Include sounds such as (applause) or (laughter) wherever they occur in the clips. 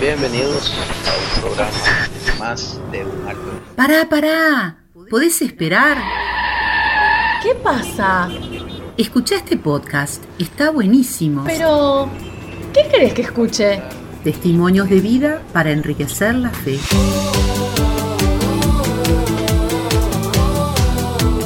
Bienvenidos a un programa más de un alto. Pará, pará. ¿Podés esperar? ¿Qué pasa? Escucha este podcast. Está buenísimo. Pero, ¿qué querés que escuche? Testimonios de vida para enriquecer la fe.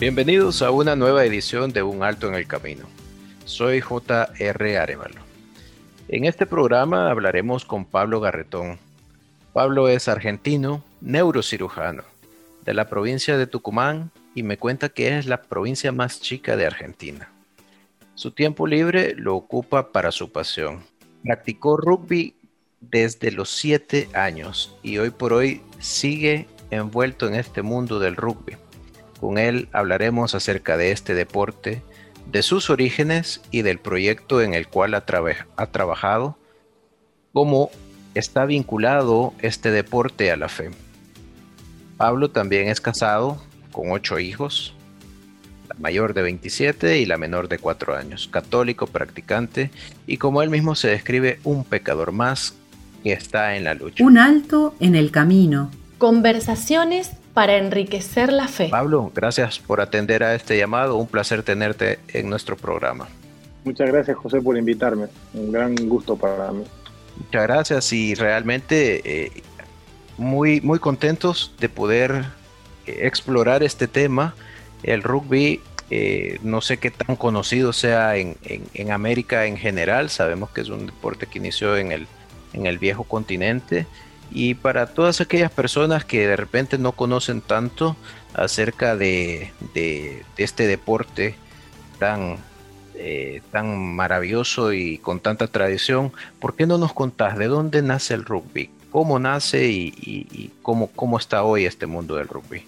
Bienvenidos a una nueva edición de Un Alto en el Camino. Soy J.R. Arevalo. En este programa hablaremos con Pablo Garretón, Pablo es argentino, neurocirujano, de la provincia de Tucumán y me cuenta que es la provincia más chica de Argentina. Su tiempo libre lo ocupa para su pasión. Practicó rugby desde los 7 años y hoy por hoy sigue envuelto en este mundo del rugby. Con él hablaremos acerca de este deporte, de sus orígenes y del proyecto en el cual ha, ha trabajado como está vinculado este deporte a la fe. Pablo también es casado con ocho hijos, la mayor de 27 y la menor de 4 años, católico practicante y como él mismo se describe, un pecador más que está en la lucha. Un alto en el camino. Conversaciones para enriquecer la fe. Pablo, gracias por atender a este llamado, un placer tenerte en nuestro programa. Muchas gracias José por invitarme, un gran gusto para mí. Muchas gracias y realmente eh, muy, muy contentos de poder eh, explorar este tema. El rugby, eh, no sé qué tan conocido sea en, América en general, sabemos que es un deporte que inició en el, en el viejo continente. Y para todas aquellas personas que de repente no conocen tanto acerca de, este deporte tan, eh, tan maravilloso y con tanta tradición, ¿por qué no nos contás de dónde nace el rugby? ¿Cómo nace y, cómo, cómo, está hoy este mundo del rugby?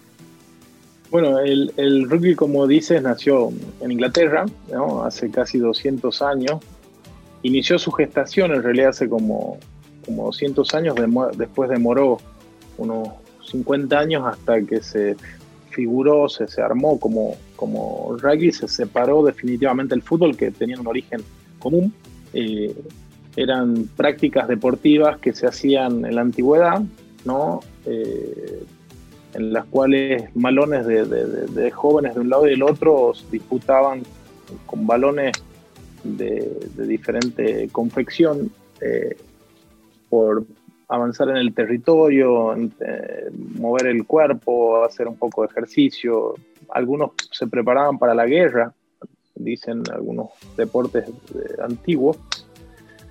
Bueno, el, rugby, como dices, nació en Inglaterra, hace casi 200 años. Inició su gestación en realidad hace como, como 200 años, después demoró unos 50 años hasta que se figuró, se, se armó como, como rugby, se separó definitivamente el fútbol, que tenía un origen común. Eh, eran prácticas deportivas que se hacían en la antigüedad, ¿no? Eh, en las cuales balones de, jóvenes de un lado y del otro disputaban con balones de, diferente confección eh, por avanzar en el territorio, eh, mover el cuerpo, hacer un poco de ejercicio. Algunos se preparaban para la guerra, dicen algunos deportes antiguos.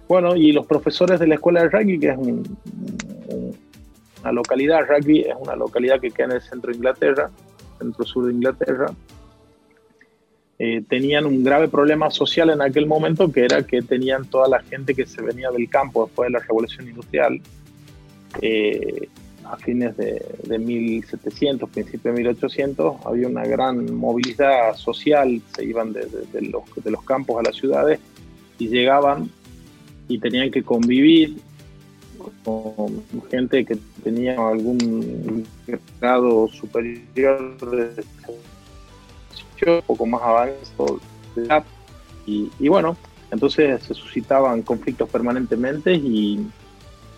Bueno, y los profesores de la escuela de rugby, que es una localidad, rugby es una localidad que queda en el centro de Inglaterra, centro-sur de Inglaterra, eh, tenían un grave problema social en aquel momento, que era que tenían toda la gente que se venía del campo después de la revolución industrial, eh, a fines de, 1700, principios de 1800, había una gran movilidad social, se iban de, los, de los campos a las ciudades y llegaban y tenían que convivir con gente que tenía algún grado superior de un poco más avanzado y, y bueno, entonces se suscitaban conflictos permanentemente y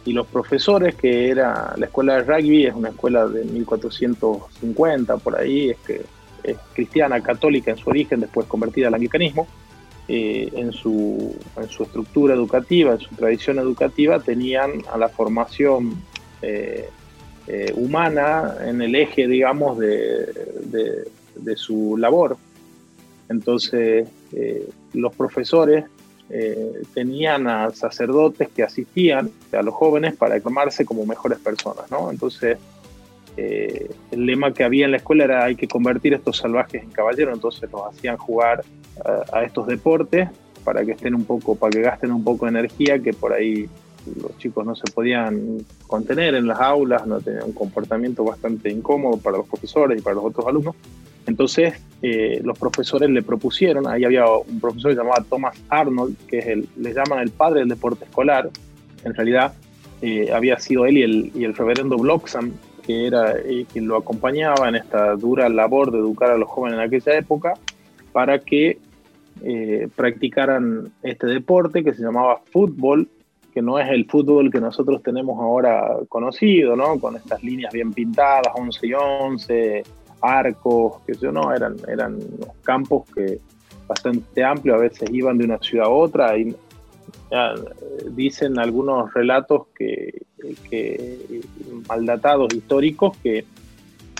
y los profesores, que era la escuela de rugby, es una escuela de 1450 por ahí, es que es cristiana, católica en su origen, después convertida al anglicanismo, eh, en, su, en su estructura educativa, en su tradición educativa, tenían a la formación eh, eh, humana en el eje, digamos, de, de su labor. Entonces, los profesores eh, tenían a sacerdotes que asistían a los jóvenes para formarse como mejores personas, ¿no? Entonces, eh, el lema que había en la escuela era hay que convertir estos salvajes en caballeros, entonces los hacían jugar a, estos deportes para que estén un poco, para que gasten un poco de energía que por ahí los chicos no se podían contener en las aulas, no tenían un comportamiento bastante incómodo para los profesores y para los otros alumnos. Entonces eh, los profesores le propusieron, ahí había un profesor llamado Thomas Arnold, que es el, le llaman el padre del deporte escolar, en realidad eh, había sido él y el, reverendo Bloxham, que era eh, quien lo acompañaba en esta dura labor de educar a los jóvenes en aquella época, para que practicaran este deporte que se llamaba fútbol, que no es el fútbol que nosotros tenemos ahora conocido, ¿no? Con estas líneas bien pintadas, 11 y 11, arcos, que yo no, eran, eran campos que bastante amplios, a veces iban de una ciudad a otra y dicen algunos relatos que, que maldatados históricos que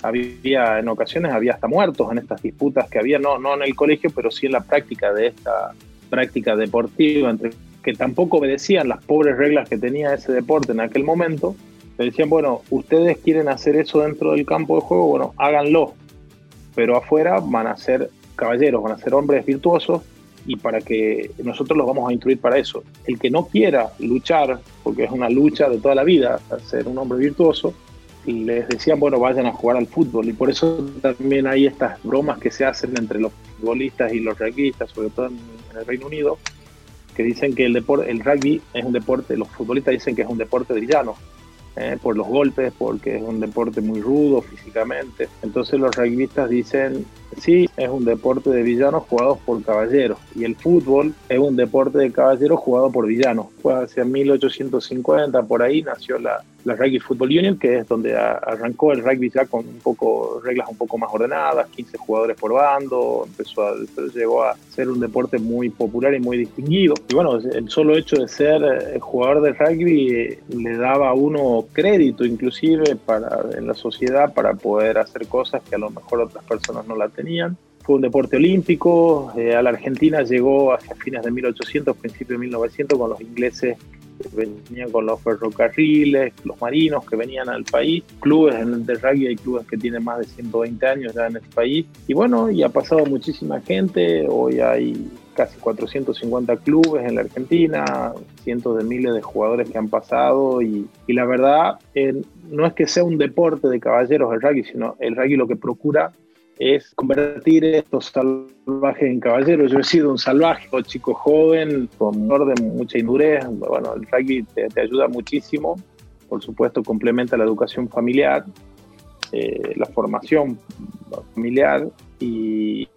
había en ocasiones había hasta muertos en estas disputas que había no no en el colegio pero sí en la práctica de esta práctica deportiva entre que tampoco obedecían las pobres reglas que tenía ese deporte en aquel momento le decían, bueno, ustedes quieren hacer eso dentro del campo de juego, bueno, háganlo, pero afuera van a ser caballeros, van a ser hombres virtuosos y para que nosotros los vamos a instruir para eso. El que no quiera luchar, porque es una lucha de toda la vida, ser un hombre virtuoso, les decían, bueno, vayan a jugar al fútbol. Y por eso también hay estas bromas que se hacen entre los futbolistas y los rugbyistas, sobre todo en, el Reino Unido, que dicen que el, deporte, el rugby es un deporte, los futbolistas dicen que es un deporte de eh, por los golpes, porque es un deporte muy rudo físicamente. Entonces los rugbyistas dicen, sí, es un deporte de villanos jugados por caballeros. Y el fútbol es un deporte de caballeros jugado por villanos. Fue hacia 1850, por ahí nació la, la Rugby Football Union, que es donde arrancó el rugby ya con un poco reglas un poco más ordenadas, 15 jugadores por bando, empezó a, llegó a ser un deporte muy popular y muy distinguido. Y bueno, el solo hecho de ser eh, jugador de rugby eh, le daba a uno crédito inclusive para, en la sociedad para poder hacer cosas que a lo mejor otras personas no la tenían. Fue un deporte olímpico, eh, a la Argentina llegó hacia fines de 1800, principios de 1900 con los ingleses venían con los ferrocarriles, los marinos que venían al país, clubes de rugby, hay clubes que tienen más de 120 años ya en el país, y bueno, y ha pasado muchísima gente, hoy hay casi 450 clubes en la Argentina, cientos de miles de jugadores que han pasado y, la verdad eh, no es que sea un deporte de caballeros el rugby, sino el rugby lo que procura es convertir estos salvajes en caballeros. Yo he sido un salvaje, un chico joven, con orden, mucha indurez. Bueno, el rugby te, ayuda muchísimo. Por supuesto, complementa la educación familiar, eh, la formación familiar y,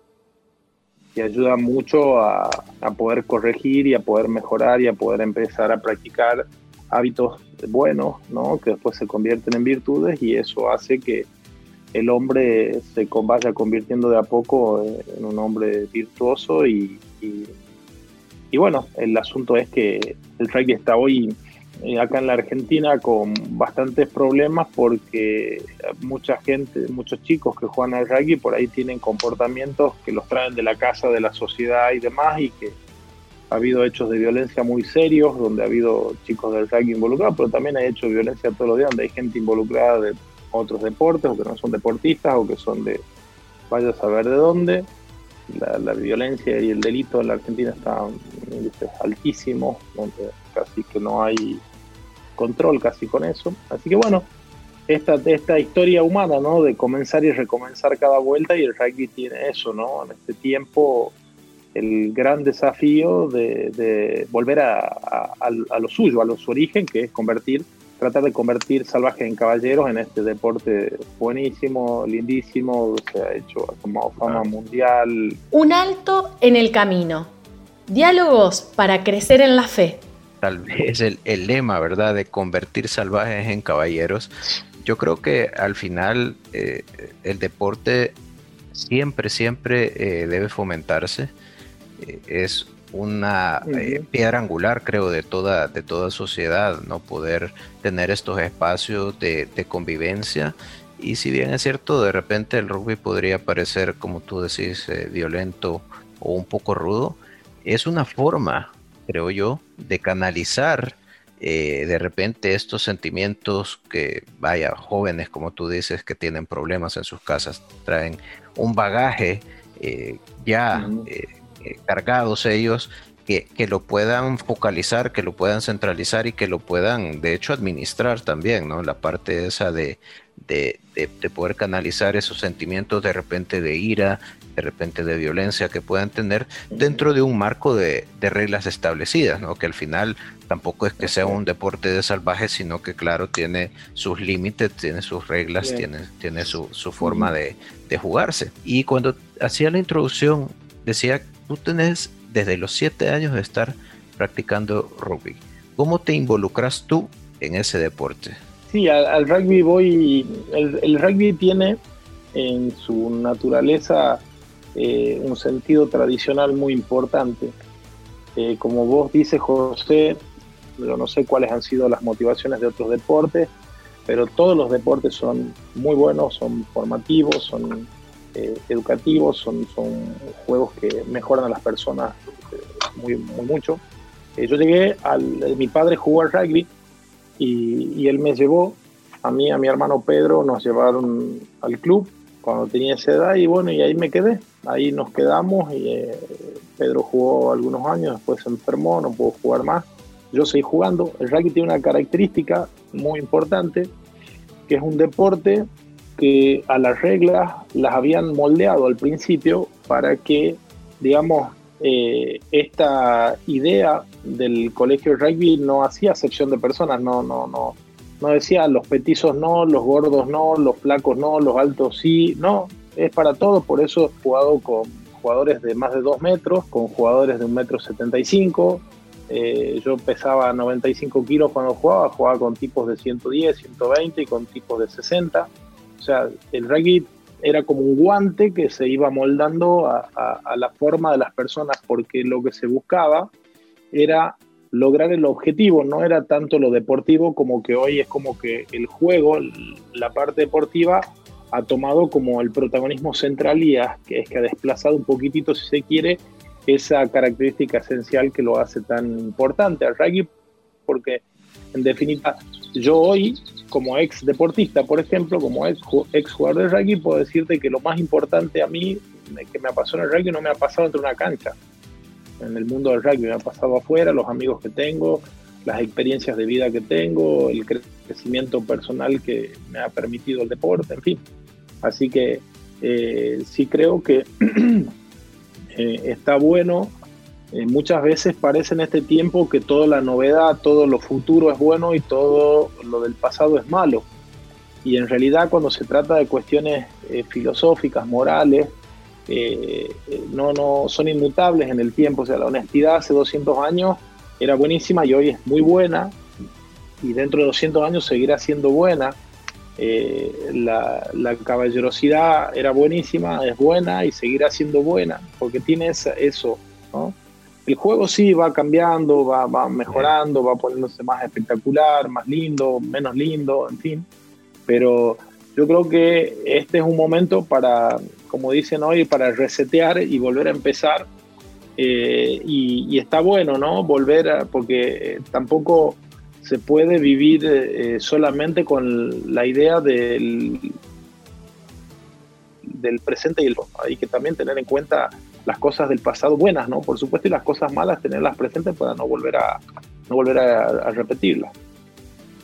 y ayuda mucho a, a, poder corregir y a poder mejorar y a poder empezar a practicar hábitos buenos, ¿no? que después se convierten en virtudes y eso hace que el hombre se vaya convirtiendo de a poco en un hombre virtuoso y, y, bueno, el asunto es que el rugby está hoy eh, acá en la Argentina con bastantes problemas porque mucha gente, muchos chicos que juegan al rugby por ahí tienen comportamientos que los traen de la casa, de la sociedad y demás y que ha habido hechos de violencia muy serios donde ha habido chicos del rugby involucrados, pero también hay hechos de violencia todos los días donde hay gente involucrada de otros deportes o que no son deportistas o que son de vaya a saber de dónde. La, violencia y el delito en la Argentina están altísimos, donde casi que no hay control casi con eso. Así que bueno, esta, esta historia humana, ¿no? De comenzar y recomenzar cada vuelta y el rugby tiene eso, ¿no? En este tiempo el gran desafío de, volver a, a, lo suyo, a lo, su origen, que es convertir tratar de convertir salvajes en caballeros en este deporte buenísimo, lindísimo, se ha hecho como fama mundial. Un alto en el camino. Diálogos para crecer en la fe. Tal vez el, el lema, ¿verdad?, de convertir salvajes en caballeros. Yo creo que al final eh, el deporte siempre, siempre eh, debe fomentarse. Eh, es una eh, piedra angular, creo, de toda, de toda sociedad, ¿no? Poder tener estos espacios de, convivencia. Y si bien es cierto, de repente el rugby podría parecer, como tú decís, eh, violento o un poco rudo, es una forma, creo yo, de canalizar eh, de repente estos sentimientos que, vaya, jóvenes como tú dices, que tienen problemas en sus casas, traen un bagaje eh, ya eh, cargados ellos, que, lo puedan focalizar, que lo puedan centralizar y que lo puedan, de hecho, administrar también, ¿no? La parte esa de, de, poder canalizar esos sentimientos de repente de ira, de repente de violencia que puedan tener dentro de un marco de, reglas establecidas, ¿no? que al final tampoco es que sea un deporte de salvaje, sino que claro, tiene sus límites, tiene sus reglas, tiene, tiene su, forma de, jugarse. Y cuando hacía la introducción, decía, tú tenés desde los siete años de estar practicando rugby. ¿Cómo te involucras tú en ese deporte? Sí, al, rugby voy, el, el, rugby tiene en su naturaleza eh, un sentido tradicional muy importante. Eh, como vos dices, José, yo no sé cuáles han sido las motivaciones de otros deportes, pero todos los deportes son muy buenos, son formativos, son eh, educativos, son, son juegos que mejoran a las personas muy, muy mucho. yo llegué al, mi padre jugó al rugby y, y, él me llevó, a mí, a mi hermano Pedro, nos llevaron al club cuando tenía esa edad y bueno, y ahí me quedé, ahí nos quedamos y eh, Pedro jugó algunos años, después se enfermó, no pudo jugar más. Yo seguí jugando. El rugby tiene una característica muy importante, que es un deporte que a las reglas las habían moldeado al principio para que, digamos, eh, esta idea del colegio de rugby no hacía sección de personas, no, no, no, no decía los petizos no, los gordos no, los flacos no, los altos sí, no, es para todos, por eso he jugado con jugadores de más de 2 metros, con jugadores de 1 metro 75, eh, yo pesaba 95 kilos cuando jugaba, jugaba con tipos de 110, 120 y con tipos de 60. Sea, el rugby era como un guante que se iba moldando a, a, la forma de las personas porque lo que se buscaba era lograr el objetivo, no era tanto lo deportivo como que hoy es como que el juego, la parte deportiva, ha tomado como el protagonismo central y que es que ha desplazado un poquitito, si se quiere, esa característica esencial que lo hace tan importante al rugby, porque en definitiva, yo hoy, como ex deportista, por ejemplo, como ex, ex jugador de rugby, puedo decirte que lo más importante a mí que me ha pasado en el rugby no me ha pasado entre una cancha en el mundo del rugby, me ha pasado afuera, los amigos que tengo, las experiencias de vida que tengo, el crecimiento personal que me ha permitido el deporte, en fin. Así que eh, sí creo que (clears throat) eh, está bueno. Eh, muchas veces parece en este tiempo que toda la novedad, todo lo futuro es bueno y todo lo del pasado es malo. Y en realidad cuando se trata de cuestiones filosóficas, morales, eh, no, no son inmutables en el tiempo. O sea, la honestidad hace 200 años era buenísima y hoy es muy buena y dentro de 200 años seguirá siendo buena. Eh, la, caballerosidad era buenísima, es buena y seguirá siendo buena porque tiene eso. El juego sí va cambiando, va, va mejorando, va poniéndose más espectacular, más lindo, menos lindo, en fin. Pero yo creo que este es un momento para, como dicen hoy, para resetear y volver a empezar. Eh, y, está bueno, ¿no? Volver a, porque eh, tampoco se puede vivir eh, solamente con la idea del, del presente y el Hay que también tener en cuenta las cosas del pasado buenas, ¿no? Por supuesto, y las cosas malas, tenerlas presentes para no volver a, no volver a repetirlas.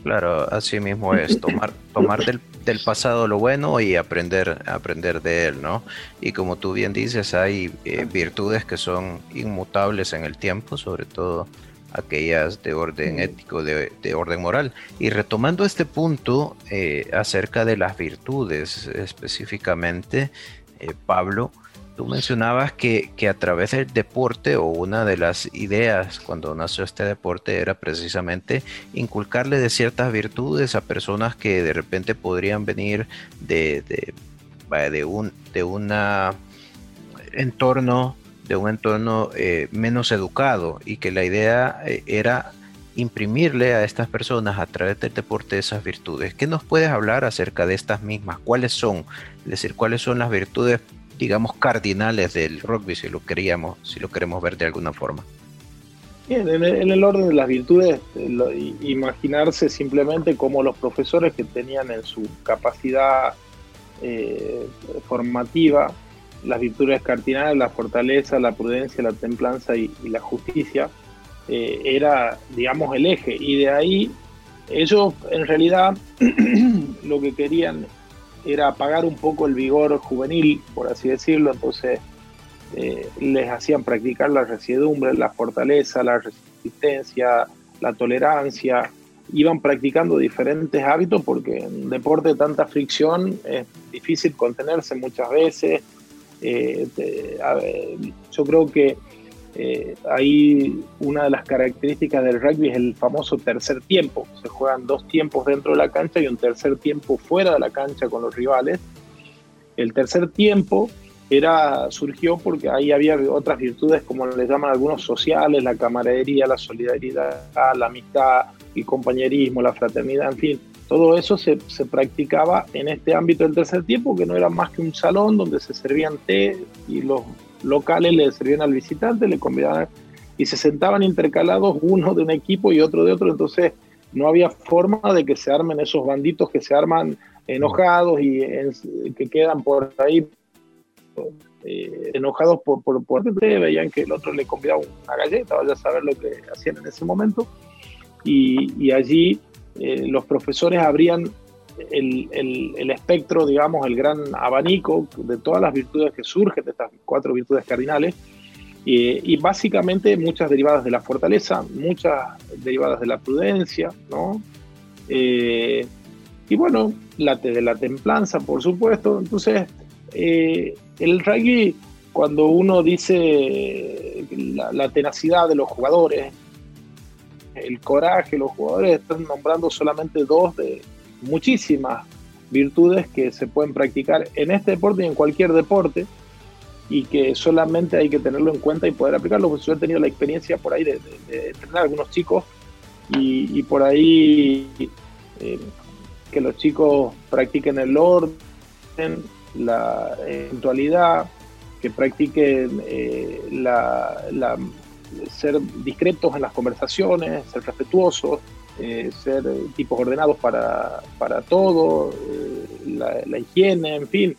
Claro, así mismo es, tomar, tomar del, pasado lo bueno y aprender, aprender de él, ¿no? Y como tú bien dices, hay eh, virtudes que son inmutables en el tiempo, sobre todo aquellas de orden ético, de, orden moral. Y retomando este punto eh, acerca de las virtudes específicamente, eh, Pablo, Tú mencionabas que, a través del deporte o una de las ideas cuando nació este deporte era precisamente inculcarle de ciertas virtudes a personas que de repente podrían venir de, de, un de una entorno de un entorno eh, menos educado y que la idea eh, era imprimirle a estas personas a través del deporte esas virtudes. ¿Qué nos puedes hablar acerca de estas mismas? ¿Cuáles son? Es decir, ¿cuáles son las virtudes digamos, cardinales del rugby, si lo queríamos, si lo queremos ver de alguna forma. Bien, en el, orden de las virtudes, imaginarse simplemente como los profesores que tenían en su capacidad eh, formativa las virtudes cardinales, la fortaleza, la prudencia, la templanza y, la justicia, eh, era, digamos, el eje. Y de ahí ellos en realidad (clears throat) lo que querían era apagar un poco el vigor juvenil, por así decirlo, entonces eh, les hacían practicar la resiedumbre, la fortaleza, la resistencia, la tolerancia, iban practicando diferentes hábitos porque en deporte de tanta fricción es difícil contenerse muchas veces. Eh, yo creo que eh, ahí una de las características del rugby es el famoso tercer tiempo. Se juegan dos tiempos dentro de la cancha y un tercer tiempo fuera de la cancha con los rivales. El tercer tiempo era, surgió porque ahí había otras virtudes, como le llaman algunos sociales, la camaradería, la solidaridad, la amistad, el compañerismo, la fraternidad, en fin. Todo eso se, se practicaba en este ámbito del tercer tiempo, que no era más que un salón donde se servían té y los locales le servían al visitante, le convidaban y se sentaban intercalados uno de un equipo y otro de otro, entonces no había forma de que se armen esos banditos que se arman enojados y que quedan por ahí eh, enojados por, por, por veían que el otro le convidaba una galleta, vaya a saber lo que hacían en ese momento, y, allí eh, los profesores abrían el, espectro, digamos, el gran abanico de todas las virtudes que surgen de estas cuatro virtudes cardinales, y básicamente muchas derivadas de la fortaleza, muchas derivadas de la prudencia, ¿no? Eh, y bueno, la de la templanza, por supuesto. Entonces, eh, el rugby, cuando uno dice la, la, tenacidad de los jugadores, el coraje, los jugadores están nombrando solamente dos de, muchísimas virtudes que se pueden practicar en este deporte y en cualquier deporte y que solamente hay que tenerlo en cuenta y poder aplicarlo. Pues yo he tenido la experiencia por ahí de, tener algunos chicos y, por ahí eh, que los chicos practiquen el orden, la eventualidad, que practiquen eh, la, ser discretos en las conversaciones, ser respetuosos, eh, ser tipos ordenados para, para todo, eh, la, higiene, en fin.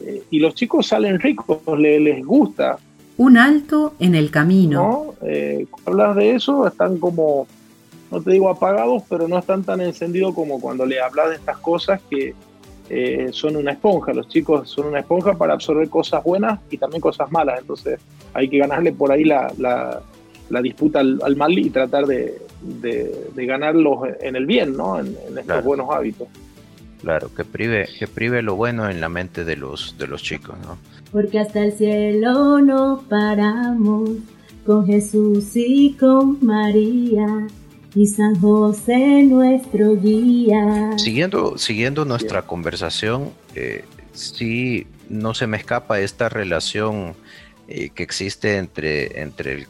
Eh, y los chicos salen ricos, les, gusta. Un alto en el camino. hablas de eso, están como, no te digo apagados, pero no están tan encendidos como cuando le hablas de estas cosas que son una esponja. Los chicos son una esponja para absorber cosas buenas y también cosas malas. Entonces hay que ganarle por ahí la, la disputa al, mal y tratar de, de, ganarlos en el bien, ¿no? En, estos buenos hábitos. Claro, que prive, que prive lo bueno en la mente de los, de los chicos, ¿no? Porque hasta el cielo no paramos con Jesús y con María y San José nuestro guía. Siguiendo, siguiendo nuestra conversación, eh, sí no se me escapa esta relación eh, que existe entre, entre el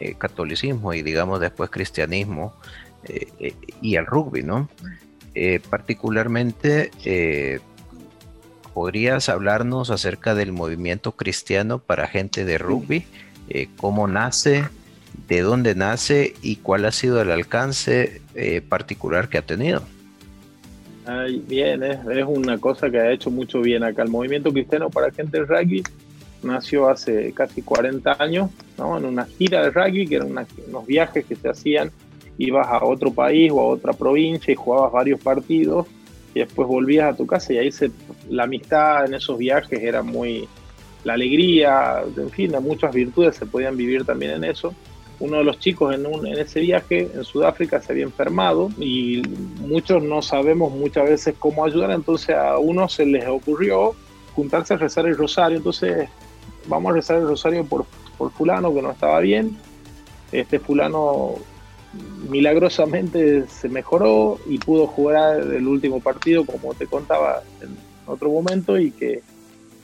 eh, catolicismo y digamos después cristianismo eh, eh, y el rugby, ¿no? particularmente, ¿podrías hablarnos acerca del movimiento cristiano para gente de rugby? ¿Cómo nace? ¿De dónde nace? ¿Y cuál ha sido el alcance particular que ha tenido? bien, es, es, una cosa que ha hecho mucho bien acá. El movimiento cristiano para gente de rugby nació hace casi 40 años, ¿no? en una gira de rugby, que eran unos viajes que se hacían, ibas a otro país o a otra provincia y jugabas varios partidos y después volvías a tu casa y ahí se, la amistad en esos viajes era muy, la alegría, en fin, muchas virtudes se podían vivir también en eso. Uno de los chicos en, en ese viaje en Sudáfrica se había enfermado y muchos no sabemos muchas veces cómo ayudar, entonces a uno se les ocurrió juntarse a rezar el rosario, entonces vamos a rezar el rosario por, por fulano que no estaba bien. Este fulano milagrosamente se mejoró y pudo jugar el último partido, como te contaba en otro momento, y que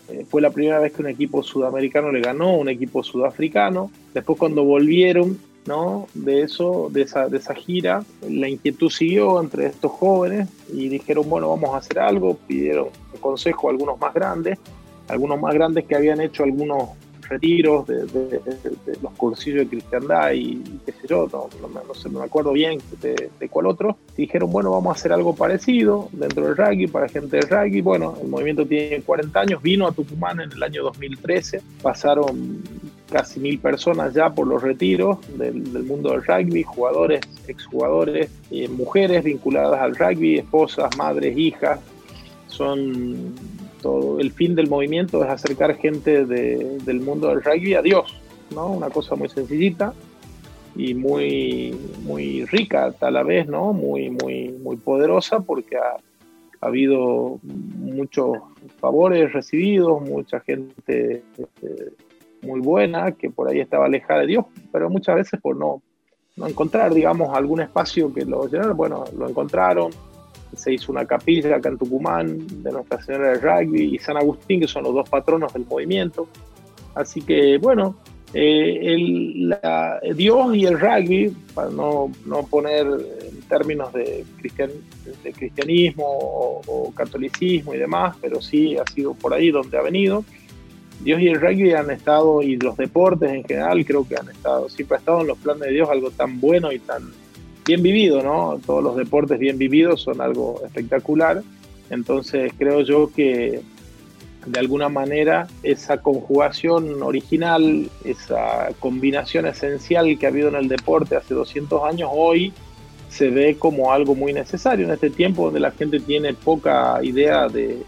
eh, fue la primera vez que un equipo sudamericano le ganó un equipo sudafricano. Después cuando volvieron ¿no? de eso, de esa, de esa gira, la inquietud siguió entre estos jóvenes y dijeron, bueno, vamos a hacer algo, pidieron consejo a algunos más grandes algunos más grandes que habían hecho algunos retiros de, los cursillos de cristiandad y, qué sé yo, no, no, me acuerdo bien de, cuál otro, dijeron, bueno, vamos a hacer algo parecido dentro del rugby para gente del rugby. Bueno, el movimiento tiene 40 años, vino a Tucumán en el año 2013, pasaron casi mil personas ya por los retiros del, mundo del rugby, jugadores, exjugadores, eh, mujeres vinculadas al rugby, esposas, madres, hijas, son todo el fin del movimiento es acercar gente del mundo del rugby a Dios, ¿no? Una cosa muy sencillita y muy, muy rica a la vez, ¿no? Muy, muy, muy poderosa porque ha, habido muchos favores recibidos, mucha gente este, muy buena que por ahí estaba alejada de Dios, pero muchas veces por no, no encontrar, digamos, algún espacio que lo llenara, bueno, lo encontraron, se hizo una capilla acá en Tucumán de Nuestra Señora del Rugby y San Agustín, que son los dos patronos del movimiento. Así que, bueno, eh, el, Dios y el rugby, para no, no poner en términos de, de cristianismo o, o, catolicismo y demás, pero sí ha sido por ahí donde ha venido. Dios y el rugby han estado, y los deportes en general, creo que han estado, siempre ha estado en los planes de Dios algo tan bueno y tan bien vivido, ¿no? Todos los deportes bien vividos son algo espectacular. Entonces creo yo que de alguna manera esa conjugación original, esa combinación esencial que ha habido en el deporte hace 200 años, hoy se ve como algo muy necesario en este tiempo donde la gente tiene poca idea de,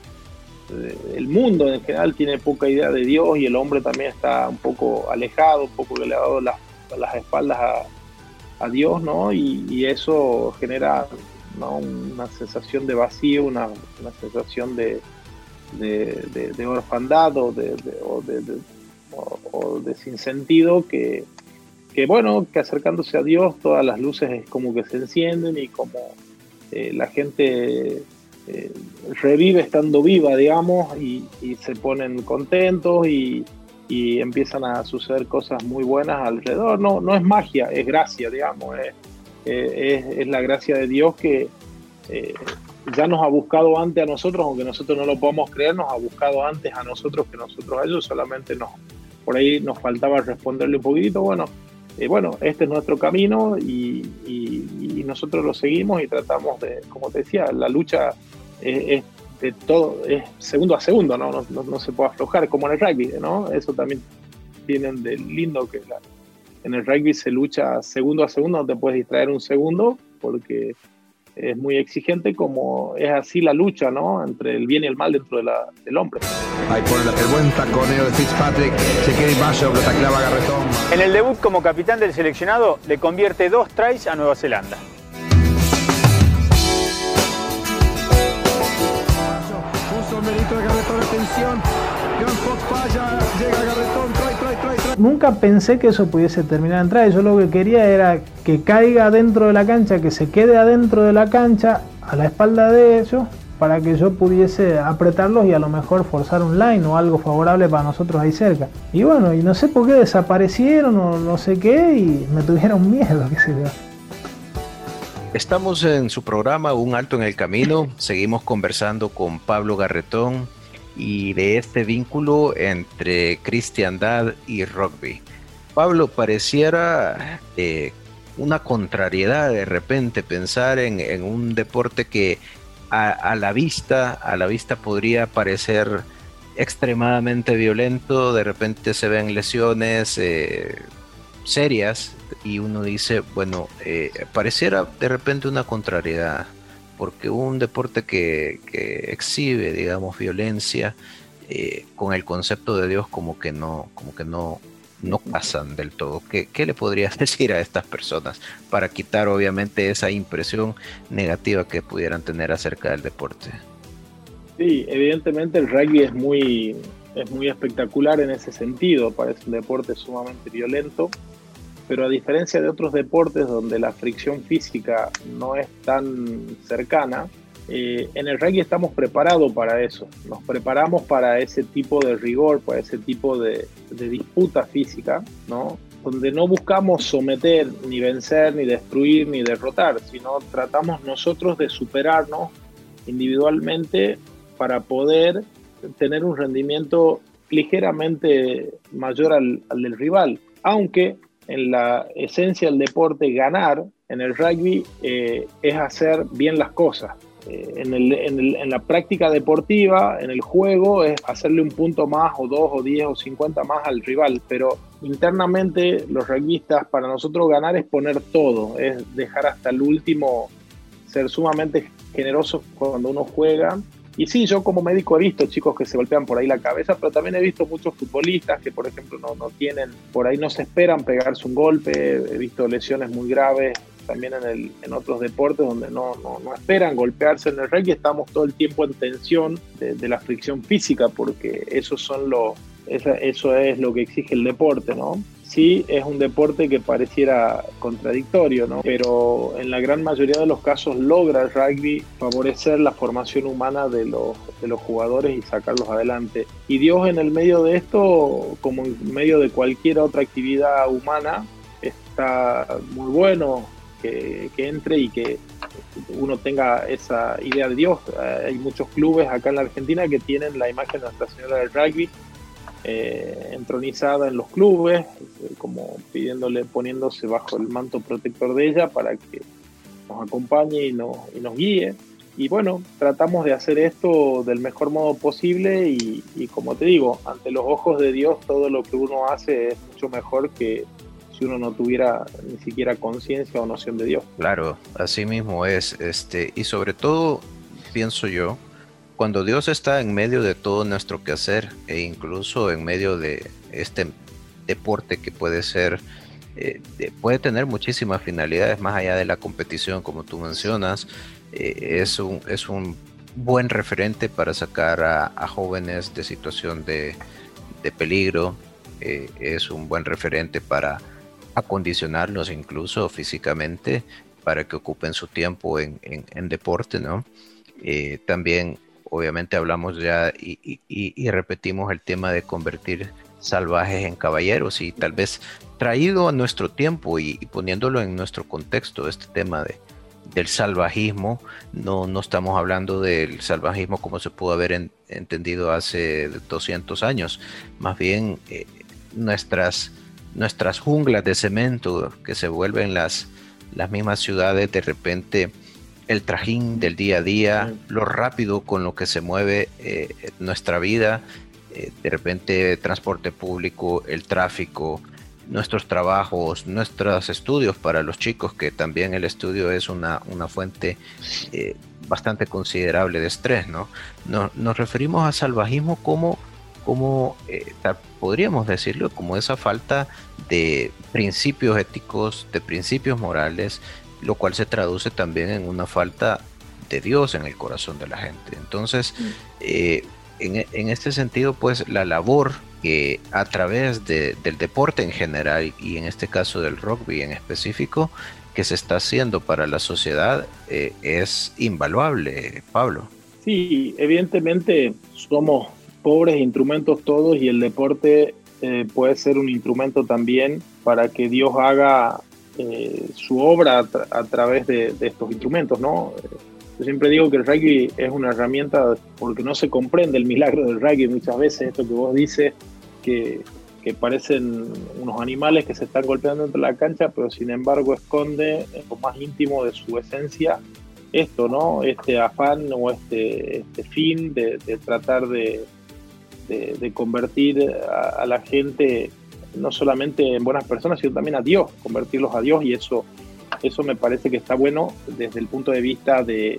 el mundo en general tiene poca idea de Dios y el hombre también está un poco alejado, un poco le ha dado las, las espaldas a, a Dios, ¿no? Y, eso genera una sensación de vacío, una, sensación de, de, orfandad o de, o de, sinsentido que, que, bueno, que acercándose a Dios todas las luces es como que se encienden y como eh, la gente eh, revive estando viva, digamos, y, y se ponen contentos y, empiezan a suceder cosas muy buenas alrededor. No, no es magia, es gracia, digamos, es, es, la gracia de Dios que eh, ya nos ha buscado antes a nosotros, aunque nosotros no lo podamos creer, nos ha buscado antes a nosotros que nosotros a ellos, solamente nos, por ahí nos faltaba responderle un poquitito, bueno, eh, bueno, este es nuestro camino y, nosotros lo seguimos y tratamos de, como te decía, la lucha es de todo, es segundo a segundo, ¿no? No, se puede aflojar, como en el rugby, ¿no? Eso también tienen de lindo que en el rugby se lucha segundo a segundo, no te puedes distraer un segundo porque es muy exigente como es así la lucha, ¿no? Entre el bien y el mal dentro de la, del hombre. Ahí pone el buen taconeo de Fitzpatrick, se ir más sobre taclaba Garretón. En el debut como capitán del seleccionado le convierte dos tries a Nueva Zelanda. Nunca pensé que eso pudiese terminar en try. Yo lo que quería era que caiga dentro de la cancha, que se quede adentro de la cancha, a la espalda de ellos, para que yo pudiese apretarlos y a lo mejor forzar un line o algo favorable para nosotros ahí cerca. Y bueno, y no sé por qué desaparecieron o no sé qué y me tuvieron (laughs) miedo, qué sé yo. Estamos en su programa Un Alto en el Camino. Seguimos conversando con Pablo Garretón y de este vínculo entre cristiandad y rugby. Pablo, pareciera eh, una contrariedad de repente pensar en, un deporte que a, la vista, a la vista podría parecer extremadamente violento, de repente se ven lesiones eh, serias y uno dice, bueno, eh, pareciera de repente una contrariedad, porque un deporte que, exhibe, digamos, violencia, eh, con el concepto de Dios como que no, como que no, no pasan del todo. ¿Qué, ¿Qué, le podrías (laughs) decir a estas personas para quitar obviamente esa impresión negativa que pudieran tener acerca del deporte? Sí, evidentemente el rugby es muy, es muy espectacular en ese sentido, parece un deporte sumamente violento pero a diferencia de otros deportes donde la fricción física no es tan cercana, eh, en el rugby estamos preparados para eso, nos preparamos para ese tipo de rigor, para ese tipo de, disputa física, ¿no? donde no buscamos someter, ni vencer, ni destruir, ni derrotar, sino tratamos nosotros de superarnos individualmente para poder tener un rendimiento ligeramente mayor al, del rival, aunque en la esencia del deporte ganar en el rugby eh, es hacer bien las cosas. Eh, en, en, la práctica deportiva, en el juego, es hacerle un punto más o dos o diez o cincuenta más al rival, pero internamente los rugbyistas para nosotros ganar es poner todo, es dejar hasta el último, ser sumamente generosos cuando uno juega y sí, yo como médico he visto chicos que se golpean por ahí la cabeza, pero también he visto muchos futbolistas que, por ejemplo, no, no tienen, por ahí no se esperan pegarse un golpe, he visto lesiones muy graves también en, el, en otros deportes donde no, no, no esperan golpearse en el rugby, estamos todo el tiempo en tensión de, la fricción física, porque esos son los, eso es lo que exige el deporte, ¿no? Sí es un deporte que pareciera contradictorio, ¿no? pero en la gran mayoría de los casos logra el rugby favorecer la formación humana de los, de los jugadores y sacarlos adelante. Y Dios en el medio de esto, como en medio de cualquier otra actividad humana, está muy bueno que, que entre y que uno tenga esa idea de Dios. Hay muchos clubes acá en la Argentina que tienen la imagen de Nuestra Señora del Rugby eh, entronizada en los clubes, eh, como pidiéndole, poniéndose bajo el manto protector de ella para que nos acompañe y nos, guíe. Y bueno, tratamos de hacer esto del mejor modo posible y, y, como te digo, ante los ojos de Dios todo lo que uno hace es mucho mejor que si uno no tuviera ni siquiera conciencia o noción de Dios. Claro, así mismo es, este, y sobre todo pienso yo cuando Dios está en medio de todo nuestro quehacer e incluso en medio de este deporte que puede ser, eh, puede tener muchísimas finalidades más allá de la competición, como tú mencionas, eh, es, un, es un buen referente para sacar a, jóvenes de situación de, peligro, eh, es un buen referente para acondicionarlos incluso físicamente para que ocupen su tiempo en, en deporte, ¿no? también obviamente hablamos ya y, repetimos el tema de convertir salvajes en caballeros y tal vez traído a nuestro tiempo y, poniéndolo en nuestro contexto, este tema de, del salvajismo, no, no estamos hablando del salvajismo como se pudo haber entendido hace 200 años, más bien eh, nuestras, nuestras junglas de cemento que se vuelven las, las mismas ciudades de repente el trajín del día a día, lo rápido con lo que se mueve eh, nuestra vida, eh, de repente transporte público, el tráfico, nuestros trabajos, nuestros estudios para los chicos, que también el estudio es una, una fuente eh, bastante considerable de estrés, ¿no? Nos, referimos a salvajismo como, como podríamos decirlo, como esa falta de principios éticos, de principios morales, lo cual se traduce también en una falta de Dios en el corazón de la gente. Entonces, mm. eh, en, este sentido, pues la labor que a través del deporte en general y en este caso del rugby en específico, que se está haciendo para la sociedad eh, es invaluable, Pablo. Sí, evidentemente somos pobres instrumentos todos y el deporte eh, puede ser un instrumento también para que Dios haga eh, su obra a, través de, estos instrumentos, ¿no? Yo siempre digo que el rugby es una herramienta porque no se comprende el milagro del rugby muchas veces, esto que vos dices, que, que parecen unos animales que se están golpeando dentro de la cancha, pero sin embargo esconde lo más íntimo de su esencia esto, ¿no? Este afán o este, este fin de, tratar de, de, convertir a la gente no solamente en buenas personas, sino también a Dios, convertirlos a Dios y eso, eso me parece que está bueno desde el punto de vista de,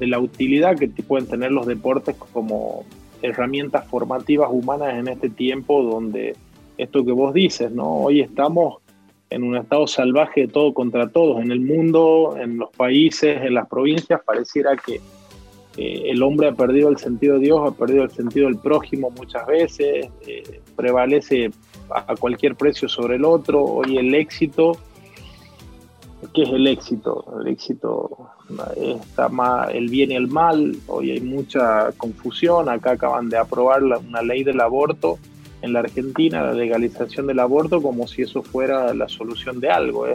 la utilidad que pueden tener los deportes como herramientas formativas humanas en este tiempo donde esto que vos dices, ¿no? Hoy estamos en un estado salvaje de todo contra todos, en el mundo, en los países, en las provincias, pareciera que eh, el hombre ha perdido el sentido de Dios, ha perdido el sentido del prójimo muchas veces, eh, prevalece a cualquier precio sobre el otro. Hoy el éxito, ¿qué es el éxito? El éxito está más el bien y el mal. Hoy hay mucha confusión. Acá acaban de aprobar una ley del aborto en la Argentina, la legalización del aborto, como si eso fuera la solución de algo.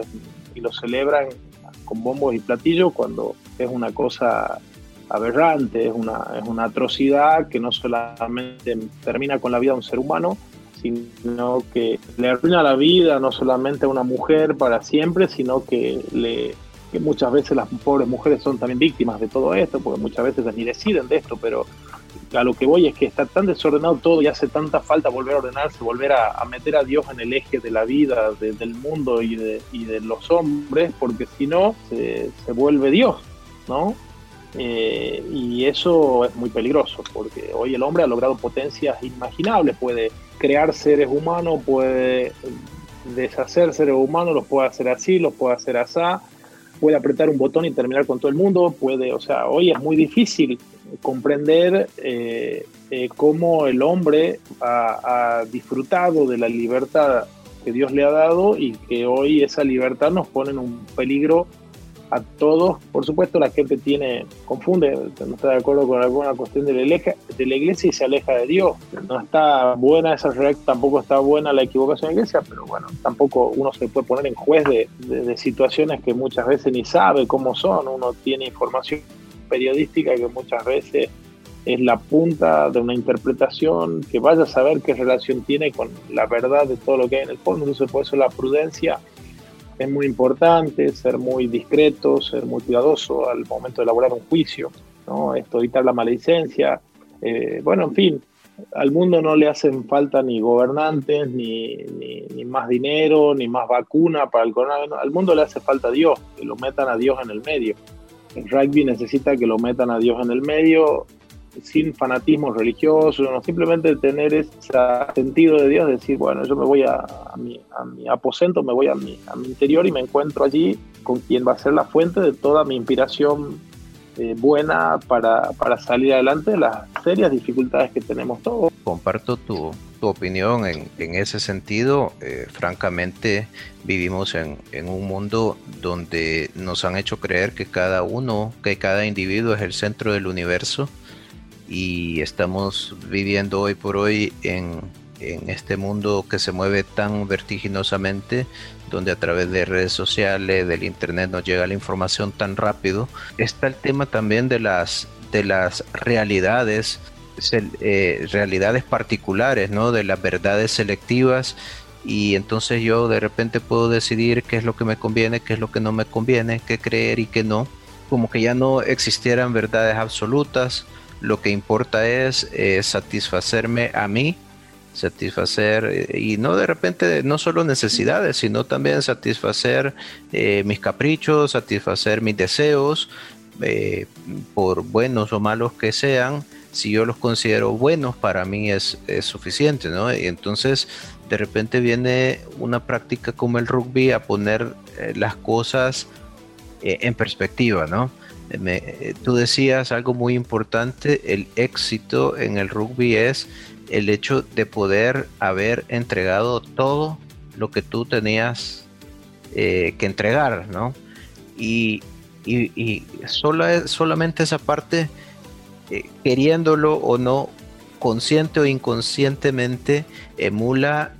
Y lo celebran con bombos y platillos cuando es una cosa aberrante, es una, es una atrocidad que no solamente termina con la vida de un ser humano, sino que le arruina la vida no solamente a una mujer para siempre, sino que, le, que muchas veces las pobres mujeres son también víctimas de todo esto, porque muchas veces ni deciden de esto, pero a lo que voy es que está tan desordenado todo y hace tanta falta volver a ordenarse, volver a, meter a Dios en el eje de la vida, del mundo y de, y de, los hombres, porque si no, se vuelve Dios, ¿no? Eh, y eso es muy peligroso, porque hoy el hombre ha logrado potencias inimaginables, puede crear seres humanos, puede deshacer seres humanos, los puede hacer así, los puede hacer así, puede apretar un botón y terminar con todo el mundo, puede, o sea, hoy es muy difícil comprender eh, eh, cómo el hombre ha, disfrutado de la libertad que Dios le ha dado y que hoy esa libertad nos pone en un peligro a todos. Por supuesto, la gente tiene, confunde, no está de acuerdo con alguna cuestión de la, iglesia, de la iglesia y se aleja de Dios. No está buena esa recta, tampoco está buena la equivocación de la iglesia, pero bueno, tampoco uno se puede poner en juez de, de situaciones que muchas veces ni sabe cómo son. Uno tiene información periodística que muchas veces es la punta de una interpretación que vaya a saber qué relación tiene con la verdad de todo lo que hay en el fondo. Entonces, por eso la prudencia es muy importante, ser muy discreto, ser muy cuidadoso al momento de elaborar un juicio, ¿no? Esto, evitar la maledicencia. Eh, bueno, en fin, al mundo no le hacen falta ni gobernantes, ni, ni, más dinero, ni más vacuna para el coronavirus. Al mundo le hace falta Dios, que lo metan a Dios en el medio. El rugby necesita que lo metan a Dios en el medio sin fanatismo religioso, no, simplemente tener ese sentido de Dios, decir, bueno, yo me voy a, mi, aposento, me voy a mi, a mi, interior y me encuentro allí con quien va a ser la fuente de toda mi inspiración eh, buena para, salir adelante de las serias dificultades que tenemos todos. Comparto tu, opinión en, ese sentido. Eh, francamente, vivimos en, en un mundo donde nos han hecho creer que cada uno, que cada individuo es el centro del universo y estamos viviendo hoy por hoy en, este mundo que se mueve tan vertiginosamente, donde a través de redes sociales, del internet nos llega la información tan rápido. Está el tema también de las, de las realidades, eh, realidades particulares, ¿no? de las verdades selectivas y entonces yo de repente puedo decidir qué es lo que me conviene, qué es lo que no me conviene, qué creer y qué no. Como que ya no existieran verdades absolutas, lo que importa es eh, satisfacerme a mí, satisfacer eh, y no de repente no solo necesidades, sino también satisfacer eh, mis caprichos, satisfacer mis deseos, por buenos o malos que sean, si yo los considero buenos, para mí es, es suficiente, ¿no? Y entonces de repente viene una práctica como el rugby a poner las cosas en perspectiva, ¿no? Eh, tú decías algo muy importante, el éxito en el rugby es el hecho de poder haber entregado todo lo que tú tenías eh, que entregar, ¿no? Y, y, solamente esa parte, eh, queriéndolo o no, consciente o inconscientemente, emula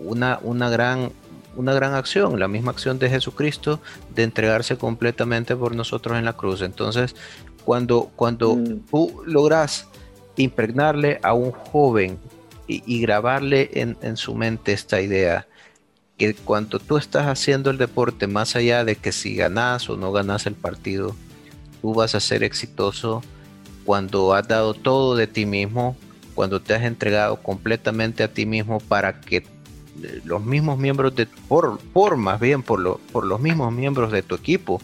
una, una gran una gran acción, la misma acción de Jesucristo de entregarse completamente por nosotros en la cruz. Entonces, cuando, cuando mm. tú logras impregnarle a un joven y, grabarle en, su mente esta idea, que cuando tú estás haciendo el deporte, más allá de que si ganas o no ganas el partido, tú vas a ser exitoso cuando has dado todo de ti mismo, cuando te has entregado completamente a ti mismo para que los mismos miembros de, por, por más bien por, por los mismos miembros de tu equipo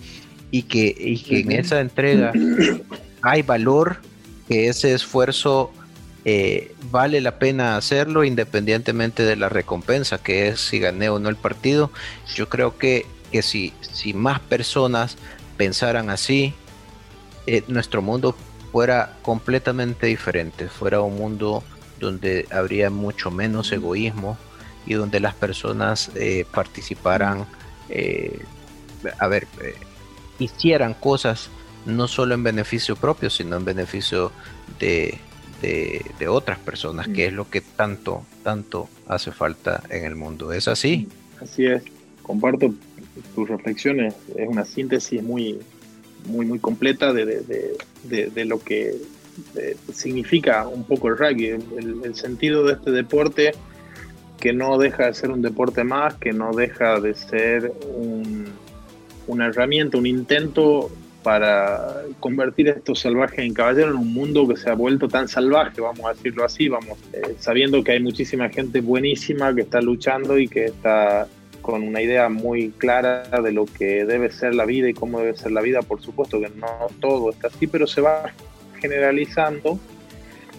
y que, y que en esa entrega hay valor, que ese esfuerzo eh, vale la pena hacerlo independientemente de la recompensa, que es si gané o no el partido. Yo creo que, que si, si más personas pensaran así, eh, nuestro mundo fuera completamente diferente, fuera un mundo donde habría mucho menos egoísmo, y donde las personas eh, participaran, eh, a ver, eh, hicieran cosas no solo en beneficio propio, sino en beneficio de, de, otras personas, que es lo que tanto, tanto hace falta en el mundo. ¿Es así? Así es, comparto tus reflexiones, es una síntesis muy, muy, muy completa de, lo que significa un poco el rugby, el, sentido de este deporte que no deja de ser un deporte más, que no deja de ser una herramienta, un intento para convertir a estos salvajes en caballeros en un mundo que se ha vuelto tan salvaje, vamos a decirlo así, vamos, eh, sabiendo que hay muchísima gente buenísima que está luchando y que está con una idea muy clara de lo que debe ser la vida y cómo debe ser la vida. Por supuesto que no todo está así, pero se va generalizando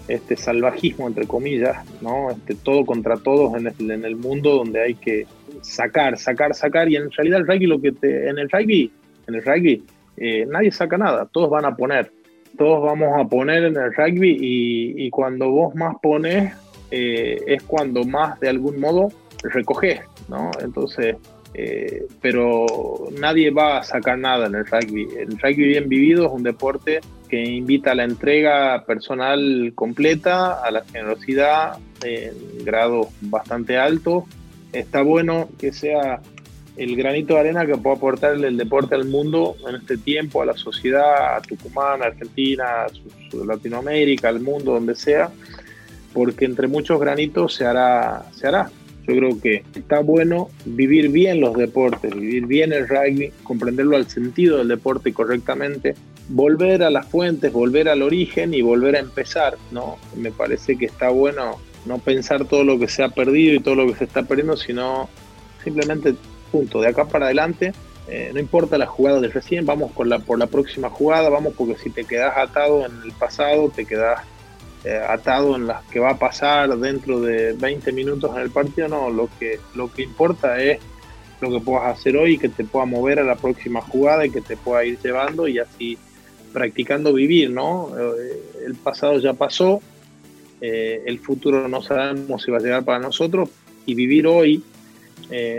este salvajismo, entre comillas, ¿no? Este, todo contra todos en el, en el mundo donde hay que sacar, sacar, sacar. Y en realidad el rugby, lo que te, en el rugby, en el rugby, eh, nadie saca nada, todos van a poner. Todos vamos a poner en el rugby y, cuando vos más pones eh, es cuando más de algún modo recoges, ¿no? Entonces, eh, pero nadie va a sacar nada en el rugby. El rugby bien vivido es un deporte que invita a la entrega personal completa, a la generosidad en grado bastante alto. Está bueno que sea el granito de arena que puede aportar el deporte al mundo en este tiempo, a la sociedad, a Tucumán, a Argentina, a Latinoamérica, al mundo, donde sea, porque entre muchos granitos se hará, se hará. Yo creo que está bueno vivir bien los deportes, vivir bien el rugby, comprenderlo al sentido del deporte correctamente, volver a las fuentes, volver al origen y volver a empezar, ¿no? Me parece que está bueno no pensar todo lo que se ha perdido y todo lo que se está perdiendo, sino simplemente, punto, de acá para adelante, eh, no importa la jugada de recién, vamos por la, por la próxima jugada, vamos porque si te quedas atado en el pasado, te quedas eh, atado en las que va a pasar dentro de 20 minutos en el partido, no, lo que, lo que importa es lo que puedas hacer hoy y que te pueda mover a la próxima jugada y que te pueda ir llevando y así practicando vivir, ¿no? Eh, el pasado ya pasó, eh, el futuro no sabemos si va a llegar para nosotros y vivir hoy,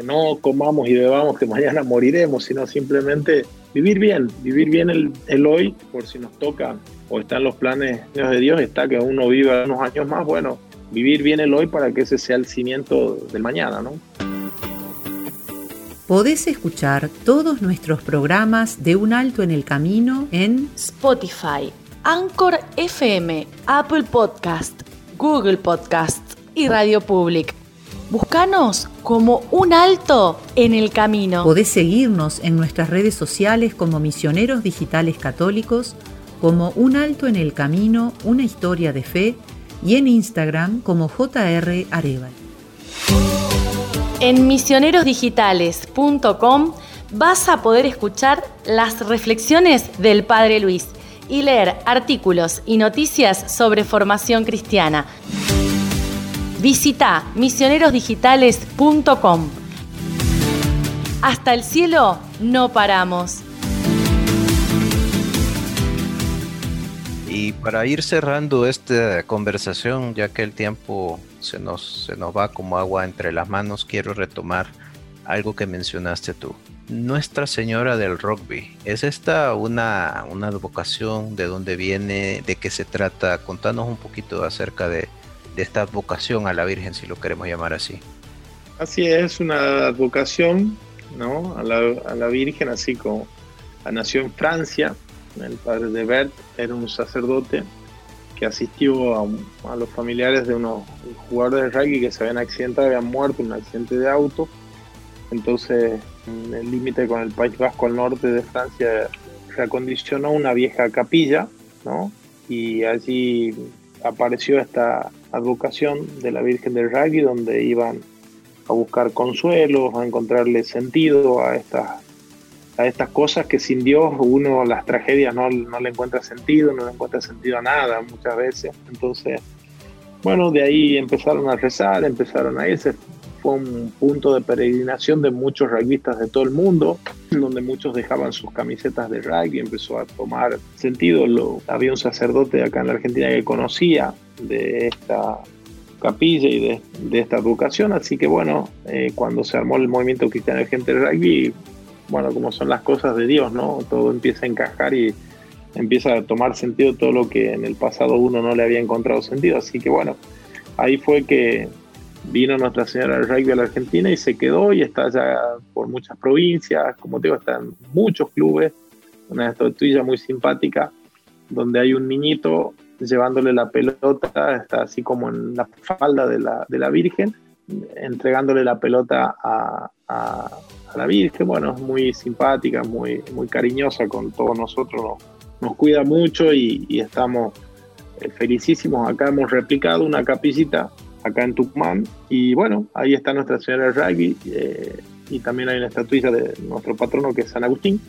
no comamos y bebamos que (laughs) mañana moriremos, sino simplemente vivir bien, vivir bien el, el hoy por si nos toca o están los planes de Dios, está que uno viva unos años más, bueno, vivir bien el hoy para que ese sea el cimiento del mañana, ¿no? Podés escuchar todos nuestros programas de Un Alto en el Camino en Spotify, Anchor FM, Apple Podcast, Google Podcast y Radio Public. Búscanos como Un Alto en el Camino. Podés seguirnos en nuestras redes sociales como Misioneros Digitales Católicos como Un Alto en el Camino, una historia de fe, y en Instagram como JR Areval. En misionerosdigitales.com vas a poder escuchar las reflexiones del Padre Luis y leer artículos y noticias sobre formación cristiana. Visita misionerosdigitales.com. Hasta el cielo no paramos. Y para ir cerrando esta conversación, ya que el tiempo se nos, se nos va como agua entre las manos, quiero retomar algo que mencionaste tú. Nuestra Señora del Rugby, ¿es esta una, una vocación? ¿De dónde viene? ¿De qué se trata? Contanos un poquito acerca de, de esta vocación a la Virgen, si lo queremos llamar así. Así es, una vocación ¿no? a, la, a la Virgen, así como nació en Francia, el padre de Bert era un sacerdote que asistió a, los familiares de unos jugadores de rugby que se habían accidentado, habían muerto en un accidente de auto. Entonces, en el límite con el País Vasco al norte de Francia, reacondicionó una vieja capilla, ¿no? Y allí apareció esta advocación de la Virgen del Rugby, donde iban a buscar consuelo, a encontrarle sentido a estas a estas cosas que sin Dios uno las tragedias no, no, le encuentra sentido, no le encuentra sentido a nada muchas veces. Entonces, bueno, de ahí empezaron a rezar, empezaron a irse. Fue un punto de peregrinación de muchos rugbyistas de todo el mundo, donde muchos dejaban sus camisetas de rugby, empezó a tomar sentido. Lo, había un sacerdote acá en la Argentina que conocía de esta capilla y de, de esta educación, así que bueno, eh, cuando se armó el movimiento cristiano de gente de rugby, bueno, como son las cosas de Dios, ¿no? Todo empieza a encajar y empieza a tomar sentido todo lo que en el pasado uno no le había encontrado sentido. Así que bueno, ahí fue que vino Nuestra Señora del Rugby a la Argentina y se quedó y está ya por muchas provincias, como te digo, está en muchos clubes, una estatuilla muy simpática, donde hay un niñito llevándole la pelota, está así como en la falda de la, de la Virgen, entregándole la pelota a, a, la Virgen. Bueno, es muy simpática, muy, muy cariñosa con todos nosotros, nos, cuida mucho y, estamos eh, felicísimos. Acá hemos replicado una capillita acá en Tucumán y bueno, ahí está Nuestra Señora del Rugby eh, y también hay una estatuilla de nuestro patrono que es San Agustín.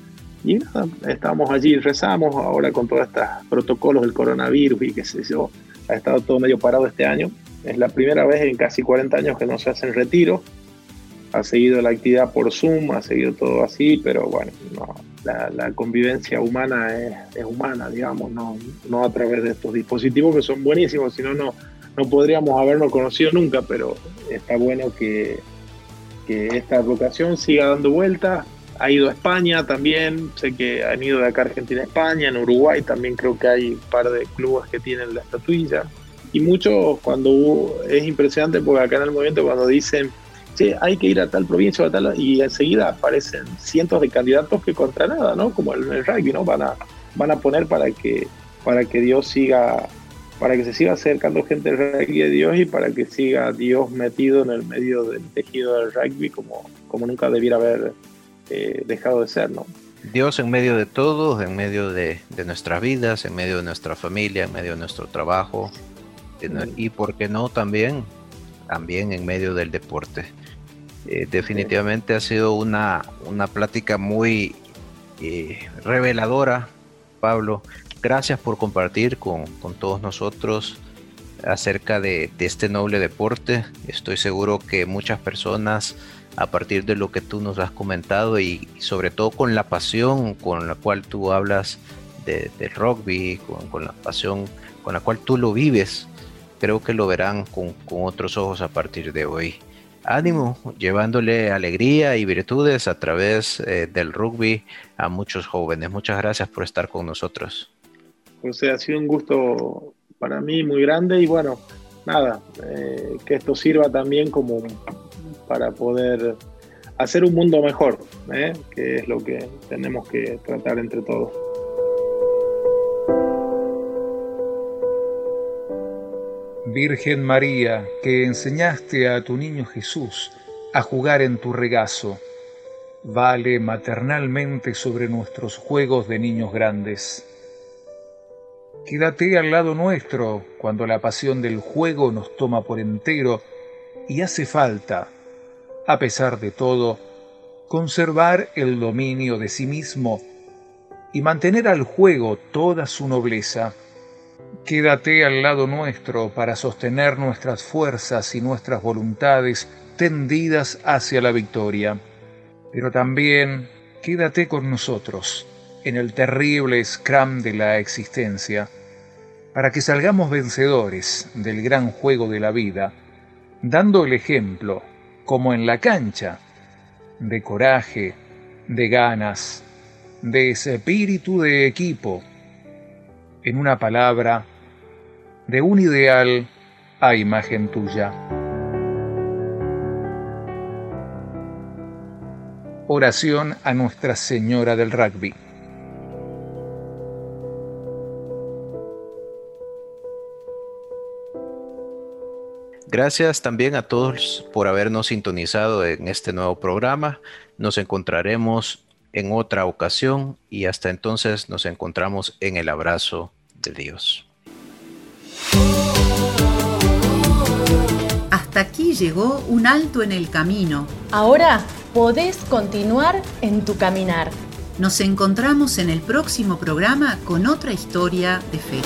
Y nada, estábamos allí, rezamos ahora con todos estos protocolos del coronavirus y qué sé yo, ha estado todo medio parado este año. Es la primera vez en casi 40 años que no se hacen retiros. Ha seguido la actividad por Zoom, ha seguido todo así, pero bueno, la, convivencia humana es, humana, digamos, no, a través de estos dispositivos que son buenísimos, si no, no, podríamos habernos conocido nunca, pero está bueno que, que esta vocación siga dando vueltas, ha ido a España también, sé que han ido de acá a Argentina a España, en Uruguay también creo que hay un par de clubes que tienen la estatuilla. Y muchos cuando es impresionante porque acá en el movimiento cuando dicen, che, hay que ir a tal provincia o a tal, y enseguida aparecen cientos de candidatos que contra nada, ¿no? Como el rugby, ¿no? Van a, van a poner para que, para que Dios siga para que se siga acercando gente del rugby de Dios y para que siga Dios metido en el medio del tejido del rugby como, como nunca debiera haber eh, dejado de ser, ¿no? Dios en medio de todo, en medio de, nuestras vidas, en medio de nuestra familia, en medio de nuestro trabajo y, ¿por qué no también? También en medio del deporte. Eh, definitivamente ha sido una, una plática muy eh, reveladora, Pablo. Gracias por compartir con, todos nosotros acerca de, de, este noble deporte. Estoy seguro que muchas personas a partir de lo que tú nos has comentado y, sobre todo con la pasión con la cual tú hablas de, del rugby, con, la pasión con la cual tú lo vives, creo que lo verán con, otros ojos a partir de hoy. Ánimo, llevándole alegría y virtudes a través eh, del rugby a muchos jóvenes. Muchas gracias por estar con nosotros. José, ha sido un gusto para mí muy grande y bueno, nada, eh, que esto sirva también como para poder hacer un mundo mejor, ¿eh? que es lo que tenemos que tratar entre todos. Virgen María, que enseñaste a tu niño Jesús a jugar en tu regazo, vale maternalmente sobre nuestros juegos de niños grandes. Quédate al lado nuestro cuando la pasión del juego nos toma por entero y hace falta a pesar de todo, conservar el dominio de sí mismo y mantener al juego toda su nobleza. Quédate al lado nuestro para sostener nuestras fuerzas y nuestras voluntades tendidas hacia la victoria. Pero también quédate con nosotros en el terrible scrum de la existencia, para que salgamos vencedores del gran juego de la vida, dando el ejemplo como en la cancha, de coraje, de ganas, de espíritu de equipo, en una palabra, de un ideal a imagen tuya. Oración a Nuestra Señora del Rugby. Gracias también a todos por habernos sintonizado en este nuevo programa. Nos encontraremos en otra ocasión y hasta entonces nos encontramos en el abrazo de Dios. Hasta aquí llegó un alto en el camino. Ahora podés continuar en tu caminar. Nos encontramos en el próximo programa con otra historia de fe.